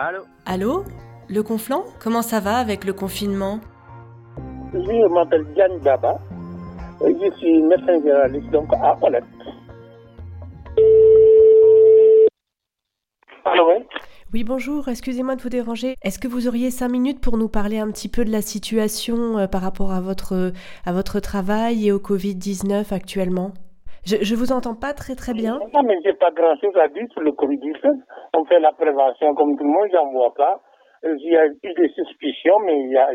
Allô Allô Le Conflant Comment ça va avec le confinement Oui, je m'appelle Diane Baba. Je suis médecin généraliste donc à. Allô, oui Oui, bonjour, excusez-moi de vous déranger. Est-ce que vous auriez cinq minutes pour nous parler un petit peu de la situation euh, par rapport à votre, à votre travail et au Covid-19 actuellement? Je, je vous entends pas très très bien. Non, mais j'ai pas grand chose à dire sur le Covid-19. On fait la prévention comme tout le monde, j'en vois pas. Euh, Il y a eu des suspicions, mais il y a,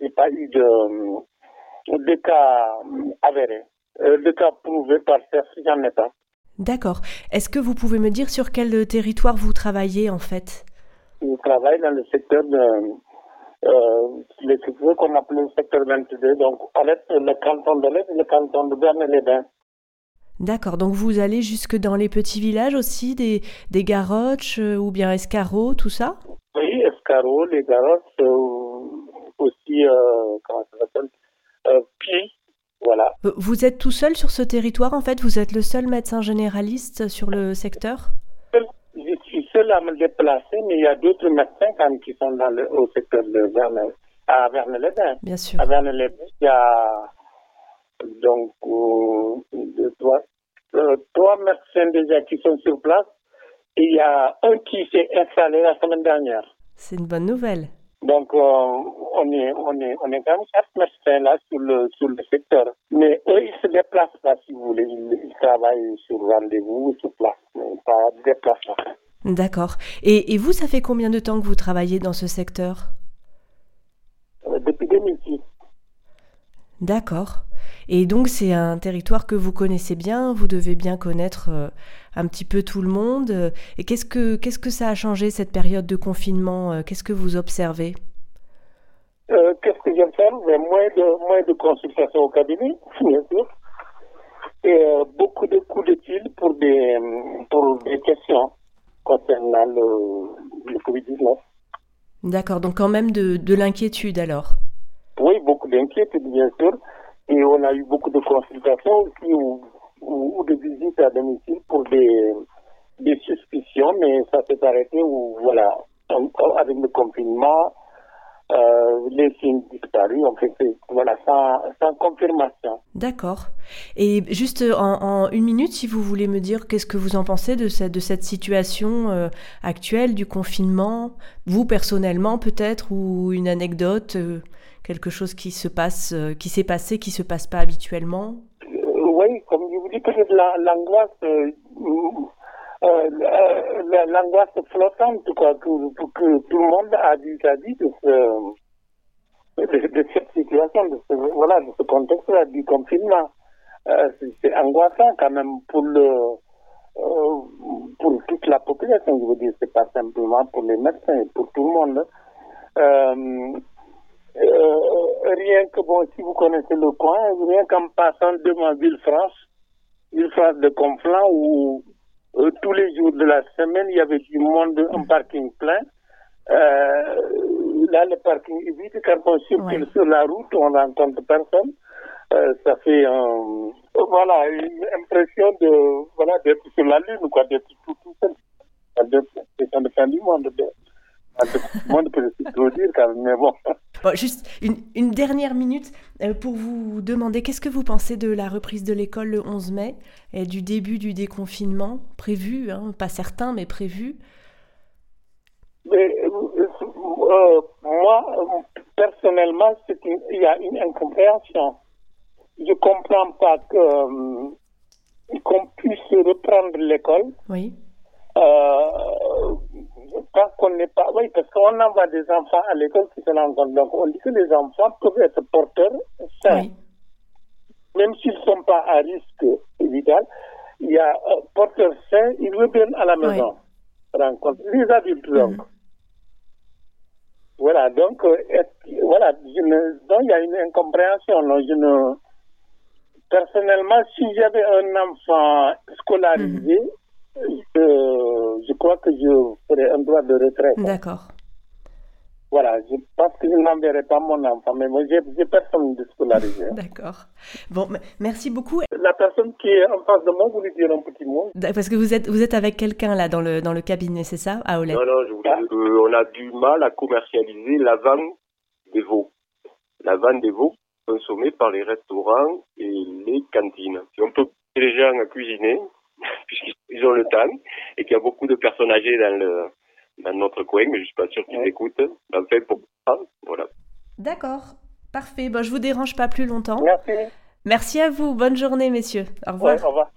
j'ai, pas eu de, de cas avérés. Euh, de cas prouvés par test, j'en ai pas. D'accord. Est-ce que vous pouvez me dire sur quel territoire vous travaillez en fait? Je travaille dans le secteur de, euh, le secteur qu'on appelle le secteur 22, donc Olette, le canton de l'Est et le canton de Berne-les-Bains. D'accord, donc vous allez jusque dans les petits villages aussi, des, des garoches euh, ou bien escarrots, tout ça? Oui, escargot, les garottes, euh, aussi, euh, comment ça s'appelle, pieds, voilà. Vous êtes tout seul sur ce territoire en fait? Vous êtes le seul médecin généraliste sur le secteur? Je suis seul à me déplacer, mais il y a d'autres médecins quand même qui sont dans le, au secteur de Verne, à Verne-les-Bains. Bien sûr. À Verne-les-Bains, il y a donc euh, deux, trois, trois médecins déjà qui sont sur place et il y a un qui s'est installé la semaine dernière. C'est une bonne nouvelle. Donc, euh, on est, on est, on est quand même quatre médecins là sur le, sur le secteur. Mais eux, ils se déplacent pas, si vous voulez. Ils, ils travaillent sur rendez-vous, sur place, mais pas déplacement. D'accord. Et, et vous, ça fait combien de temps que vous travaillez dans ce secteur? Euh, Depuis 2006. D'accord. Et donc c'est un territoire que vous connaissez bien, vous devez bien connaître euh, un petit peu tout le monde. Et qu'est-ce que qu'est-ce que ça a changé cette période de confinement euh, Qu'est-ce que vous observez? Euh, Qu'est-ce que faire Ben, Moins de, moins de consultations au cabinet, bien sûr. Et euh, beaucoup de coups de fil pour des, pour des questions concernant le, le Covid-19. D'accord, donc quand même de, de l'inquiétude alors? Oui, beaucoup d'inquiétudes, bien sûr. Et on a eu beaucoup de consultations aussi ou, ou, ou de visites à domicile pour des, des suspicions, mais ça s'est arrêté où, voilà, avec le confinement, euh, les signes disparus, on fait, c'est- voilà, sans, sans confirmation. D'accord. Et juste en, en une minute, si vous voulez me dire qu'est-ce que vous en pensez de cette, de cette situation euh, actuelle du confinement, vous personnellement peut-être, ou une anecdote, euh, quelque chose qui se passe, euh, qui s'est passé, qui se passe pas habituellement? Euh, oui, comme je vous dis, peut-être la- l'angoisse, euh, euh, la- l'angoisse flottante, quoi, que, que tout le monde a vis-à-vis de, ce, de, cette situation, de ce, voilà, de ce contexte-là du confinement. Euh, c'est- c'est angoissant quand même pour le, euh, pour toute la population, je veux dire, c'est pas simplement pour les médecins, pour tout le monde. Euh, euh, rien que, bon, si vous connaissez le coin, rien qu'en passant devant Villefranche, Villefranche de Conflans, où euh, tous les jours de la semaine, il y avait du monde, un parking plein. Euh, là, le parking est vide. Quand on circule Ouais. sur la route, on rencontre personne. Euh, ça fait un, voilà, une impression de, voilà, d'être sur la lune, quoi, d'être tout, tout seul. C'est un fin du monde. de- Se trop dire quand même, mais bon. Bon, juste une, une dernière minute euh, pour vous demander qu'est-ce que vous pensez de la reprise de l'école le 11 mai et du début du déconfinement prévu, hein, pas certain mais prévu? Mais, euh, moi, personnellement, une- il y a une incompréhension. Je comprends pas euh, qu'on puisse reprendre l'école Oui. euh, qu'on n'est pas. Oui, parce qu'on envoie des enfants à l'école qui se rencontrent. Donc, on dit que les enfants peuvent être porteurs sains. Oui. Même s'ils ne sont pas à risque vital. Il y a euh, porteurs sains, ils reviennent à la Oui. maison. Rencontre les adultes, donc. Mhm. Voilà, donc, euh, voilà, ne, donc il y a une incompréhension. non, je ne, personnellement, si j'avais un enfant scolarisé, je crois que je ferais un droit de retrait. D'accord. voilà, je pense que je n'enverrai pas mon enfant, mais moi, j'ai personne de scolarisé. D'accord. Bon, merci beaucoup. La personne qui est en face de moi voulait dire un petit mot. Parce que vous êtes, vous êtes avec quelqu'un là dans le, dans le cabinet, c'est ça, à Olette? Non, non, je voulais dire qu'on a du mal à commercialiser la vente des veaux. La vente des veaux consommée par les restaurants et les cantines. Si on peut les gens à cuisiner, puisqu'ils ont le temps, et qu'il y a beaucoup de personnes âgées dans le, dans notre coin, mais je suis pas sûr qu'ils écoutent. Enfin, pour ça, voilà. D'accord, parfait. Bon, je vous dérange pas plus longtemps. Merci. Merci à vous. Bonne journée, messieurs. Au revoir. Ouais, au revoir.